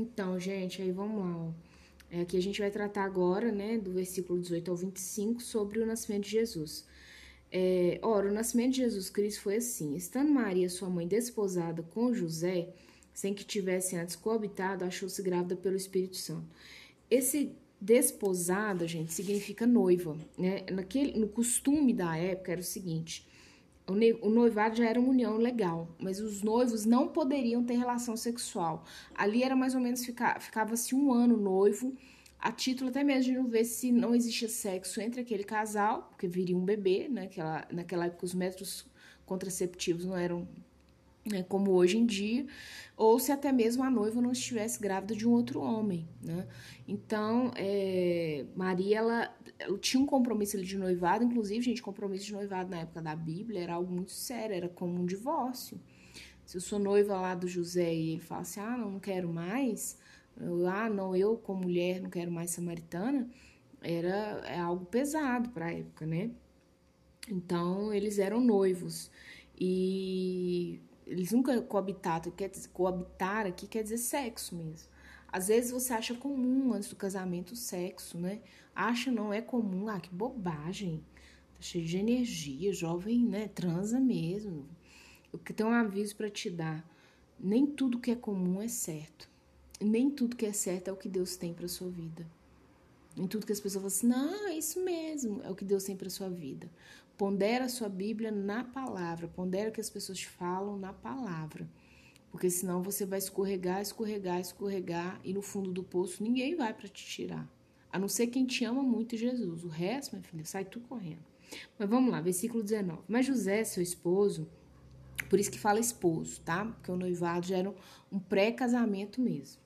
Então, gente, aí vamos lá, ó. É, aqui a gente vai tratar agora, né, do versículo 18 ao 25, sobre o nascimento de Jesus. É, ora, o nascimento de Jesus Cristo foi assim: estando Maria, sua mãe, desposada com José, sem que tivessem antes coabitado, achou-se grávida pelo Espírito Santo. Esse desposada, gente, significa noiva, né? Naquele, no costume da época era o seguinte: o noivado já era uma união legal, mas os noivos não poderiam ter relação sexual. Ali era mais ou menos ficava-se um ano noivo a título até mesmo de não ver se não existia sexo entre aquele casal, porque viria um bebê, né? Naquela, naquela época os métodos contraceptivos não eram né, como hoje em dia, ou se até mesmo a noiva não estivesse grávida de um outro homem, né? Então, é, Maria, ela, ela, tinha um compromisso de noivado, inclusive, gente, compromisso de noivado na época da Bíblia era algo muito sério, era como um divórcio. Se eu sou noiva lá do José e ele fala assim, ah, não, quero mais, ah, não, eu como mulher não quero mais samaritana, era é algo pesado para a época, né? Então, eles eram noivos. E eles nunca coabitaram, quer dizer, coabitar aqui quer dizer sexo mesmo. Às vezes você acha comum antes do casamento o sexo, né? Acha não é comum, ah, que bobagem. Tá cheio de energia, jovem, né? Transa mesmo. Eu tenho um aviso para te dar. Nem tudo que é comum é certo nem tudo que é certo é o que Deus tem para sua vida. Nem tudo que as pessoas falam assim, não, é isso mesmo, é o que Deus tem para sua vida. Pondera a sua Bíblia na palavra, pondera o que as pessoas falam na palavra. Porque senão você vai escorregar, escorregar, escorregar e no fundo do poço ninguém vai para te tirar. A não ser quem te ama muito Jesus. O resto, minha filha, sai tudo correndo. Mas vamos lá, versículo 19. Mas José, seu esposo, por isso que fala esposo, tá? Porque o noivado já era um pré-casamento mesmo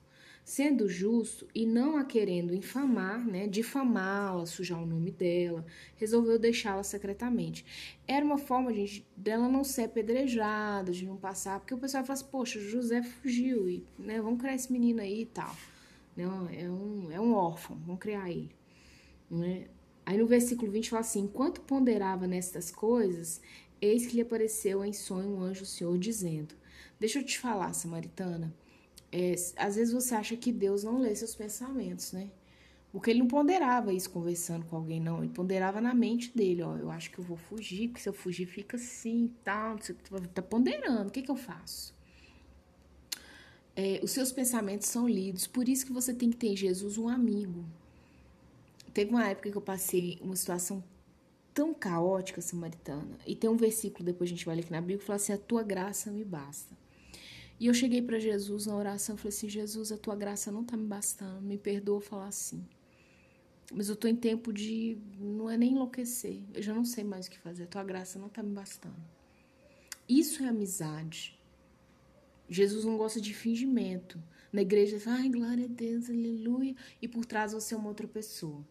sendo justo e não a querendo infamar, né, difamá-la, sujar o nome dela, resolveu deixá-la secretamente. Era uma forma, gente, dela não ser apedrejada, de não passar, porque o pessoal fala assim, poxa, José fugiu, e, né, vamos criar esse menino aí e tal. Não, é um, é um órfão, vamos criar ele. Né? Aí no versículo 20 fala assim: Enquanto ponderava nestas coisas, eis que lhe apareceu em sonho um anjo Senhor, dizendo: Deixa eu te falar, Samaritana, é, às vezes você acha que Deus não lê seus pensamentos, né? Porque ele não ponderava isso conversando com alguém, não. Ele ponderava na mente dele, ó. Eu acho que eu vou fugir, porque se eu fugir fica assim e tal. Você tá ponderando, o que, que eu faço? É, os seus pensamentos são lidos, por isso que você tem que ter em Jesus um amigo. Teve uma época que eu passei uma situação tão caótica, samaritana, e tem um versículo, depois a gente vai ler aqui na Bíblia, que fala assim: A tua graça me basta. E eu cheguei para Jesus na oração e falei assim: Jesus, a tua graça não tá me bastando, me perdoa falar assim. Mas eu tô em tempo de. Não é nem enlouquecer, eu já não sei mais o que fazer, a tua graça não tá me bastando. Isso é amizade. Jesus não gosta de fingimento. Na igreja, ai, glória a Deus, aleluia. E por trás você é uma outra pessoa.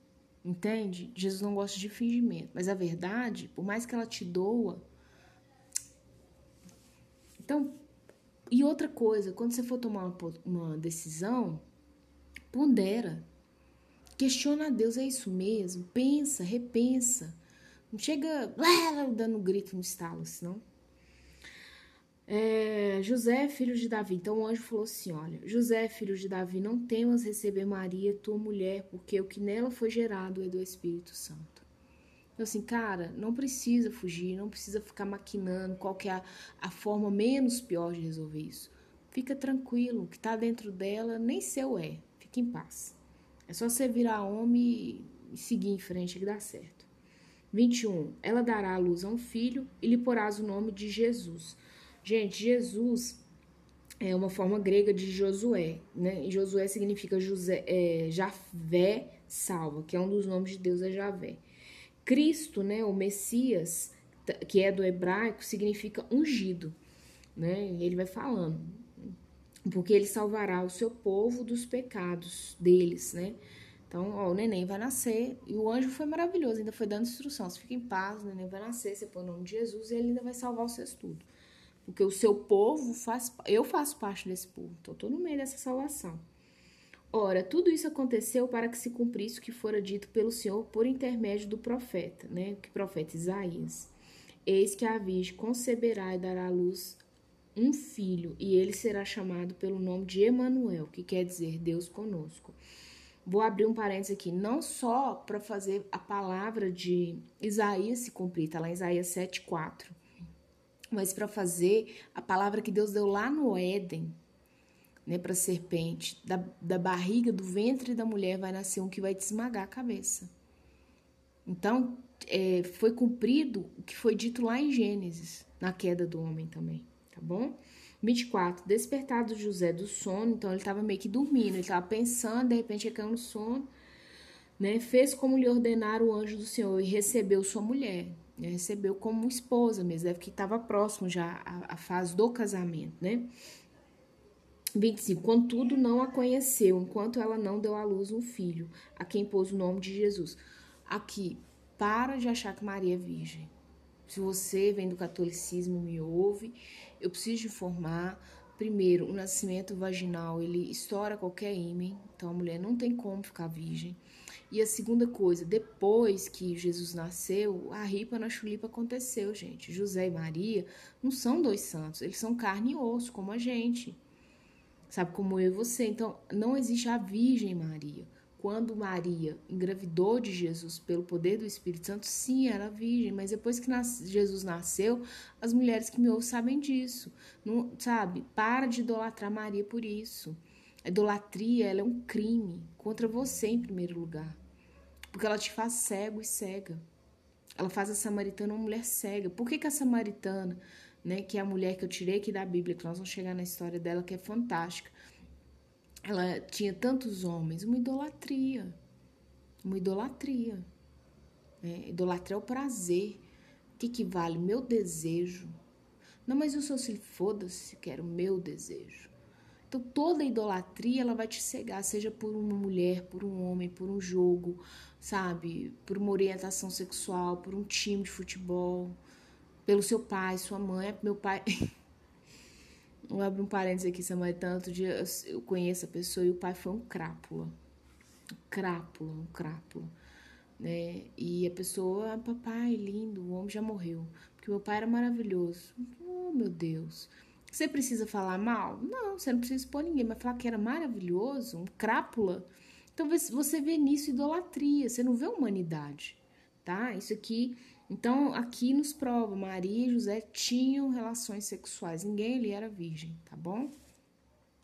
Entende? Jesus não gosta de fingimento. Mas a verdade, por mais que ela te doa. Então, e outra coisa, quando você for tomar uma, uma decisão, pondera. Questiona a Deus, é isso mesmo? Pensa, repensa. Não chega dando grito no estalo, senão. É, José, filho de Davi. Então o anjo falou assim: Olha, José, filho de Davi, não temas receber Maria, tua mulher, porque o que nela foi gerado é do Espírito Santo. Então, assim, cara, não precisa fugir, não precisa ficar maquinando qual que é a, a forma menos pior de resolver isso. Fica tranquilo, o que tá dentro dela nem seu é. Fica em paz. É só você virar homem e seguir em frente que dá certo. 21. Ela dará à luz a um filho e lhe porás o nome de Jesus. Gente, Jesus é uma forma grega de Josué, né? E Josué significa José, é, Javé salva, que é um dos nomes de Deus, é Javé. Cristo, né, o Messias, que é do hebraico, significa ungido, né? Ele vai falando, porque ele salvará o seu povo dos pecados deles, né? Então, ó, o neném vai nascer e o anjo foi maravilhoso, ainda foi dando instrução. Você fica em paz, o neném vai nascer, você põe o nome de Jesus e ele ainda vai salvar seus tudo. Porque o seu povo faz, eu faço parte desse povo, então tô no meio dessa salvação. Ora, tudo isso aconteceu para que se cumprisse o que fora dito pelo Senhor por intermédio do profeta, né? Que profeta Isaías. Eis que a Virgem conceberá e dará à luz um filho, e ele será chamado pelo nome de Emanuel, que quer dizer Deus conosco. Vou abrir um parênteses aqui, não só para fazer a palavra de Isaías se cumprir, tá lá em Isaías 7:4, mas para fazer a palavra que Deus deu lá no Éden, né, para a serpente, da, da barriga, do ventre da mulher vai nascer um que vai te esmagar a cabeça. Então, é, foi cumprido o que foi dito lá em Gênesis, na queda do homem também, tá bom? 24. Despertado José do sono, então ele estava meio que dormindo, ele estava pensando, de repente ele caiu no sono, né? Fez como lhe ordenara o anjo do Senhor e recebeu sua mulher, né? recebeu como esposa mesmo, deve que estava próximo já à, à fase do casamento, né? 25. Contudo, não a conheceu, enquanto ela não deu à luz um filho, a quem pôs o nome de Jesus. Aqui, para de achar que Maria é virgem. Se você vem do catolicismo me ouve, eu preciso informar. Primeiro, o nascimento vaginal, ele estoura qualquer ímã, então a mulher não tem como ficar virgem. E a segunda coisa, depois que Jesus nasceu, a ripa na chulipa aconteceu, gente. José e Maria não são dois santos, eles são carne e osso, como a gente sabe? Como eu e você. Então, não existe a Virgem Maria. Quando Maria engravidou de Jesus pelo poder do Espírito Santo, sim, era virgem, mas depois que Jesus nasceu, as mulheres que me ouvem sabem disso. Não, sabe? Para de idolatrar Maria por isso. A idolatria ela é um crime contra você em primeiro lugar. Porque ela te faz cego e cega. Ela faz a samaritana uma mulher cega. Por que, que a samaritana né, que é a mulher que eu tirei aqui da Bíblia, que nós vamos chegar na história dela, que é fantástica. Ela tinha tantos homens, uma idolatria. Uma idolatria. É, idolatria é o prazer. O que, que vale? Meu desejo. Não, mas o seu filho, foda-se, quero meu desejo. Então, toda idolatria, ela vai te cegar, seja por uma mulher, por um homem, por um jogo, sabe? Por uma orientação sexual, por um time de futebol, pelo seu pai, sua mãe. Meu pai. Vou abrir um parênteses aqui, Samuel. Tanto dia eu conheço a pessoa e o pai foi um crápula. Um crápula, um crápula. Né? E a pessoa, papai, lindo, o homem já morreu. Porque meu pai era maravilhoso. Oh, meu Deus. Você precisa falar mal? Não, você não precisa expor ninguém, mas falar que era maravilhoso, um crápula. Então você vê nisso idolatria, você não vê humanidade, tá? Isso aqui então, aqui nos prova, Maria e José tinham relações sexuais, ninguém ali era virgem, tá bom?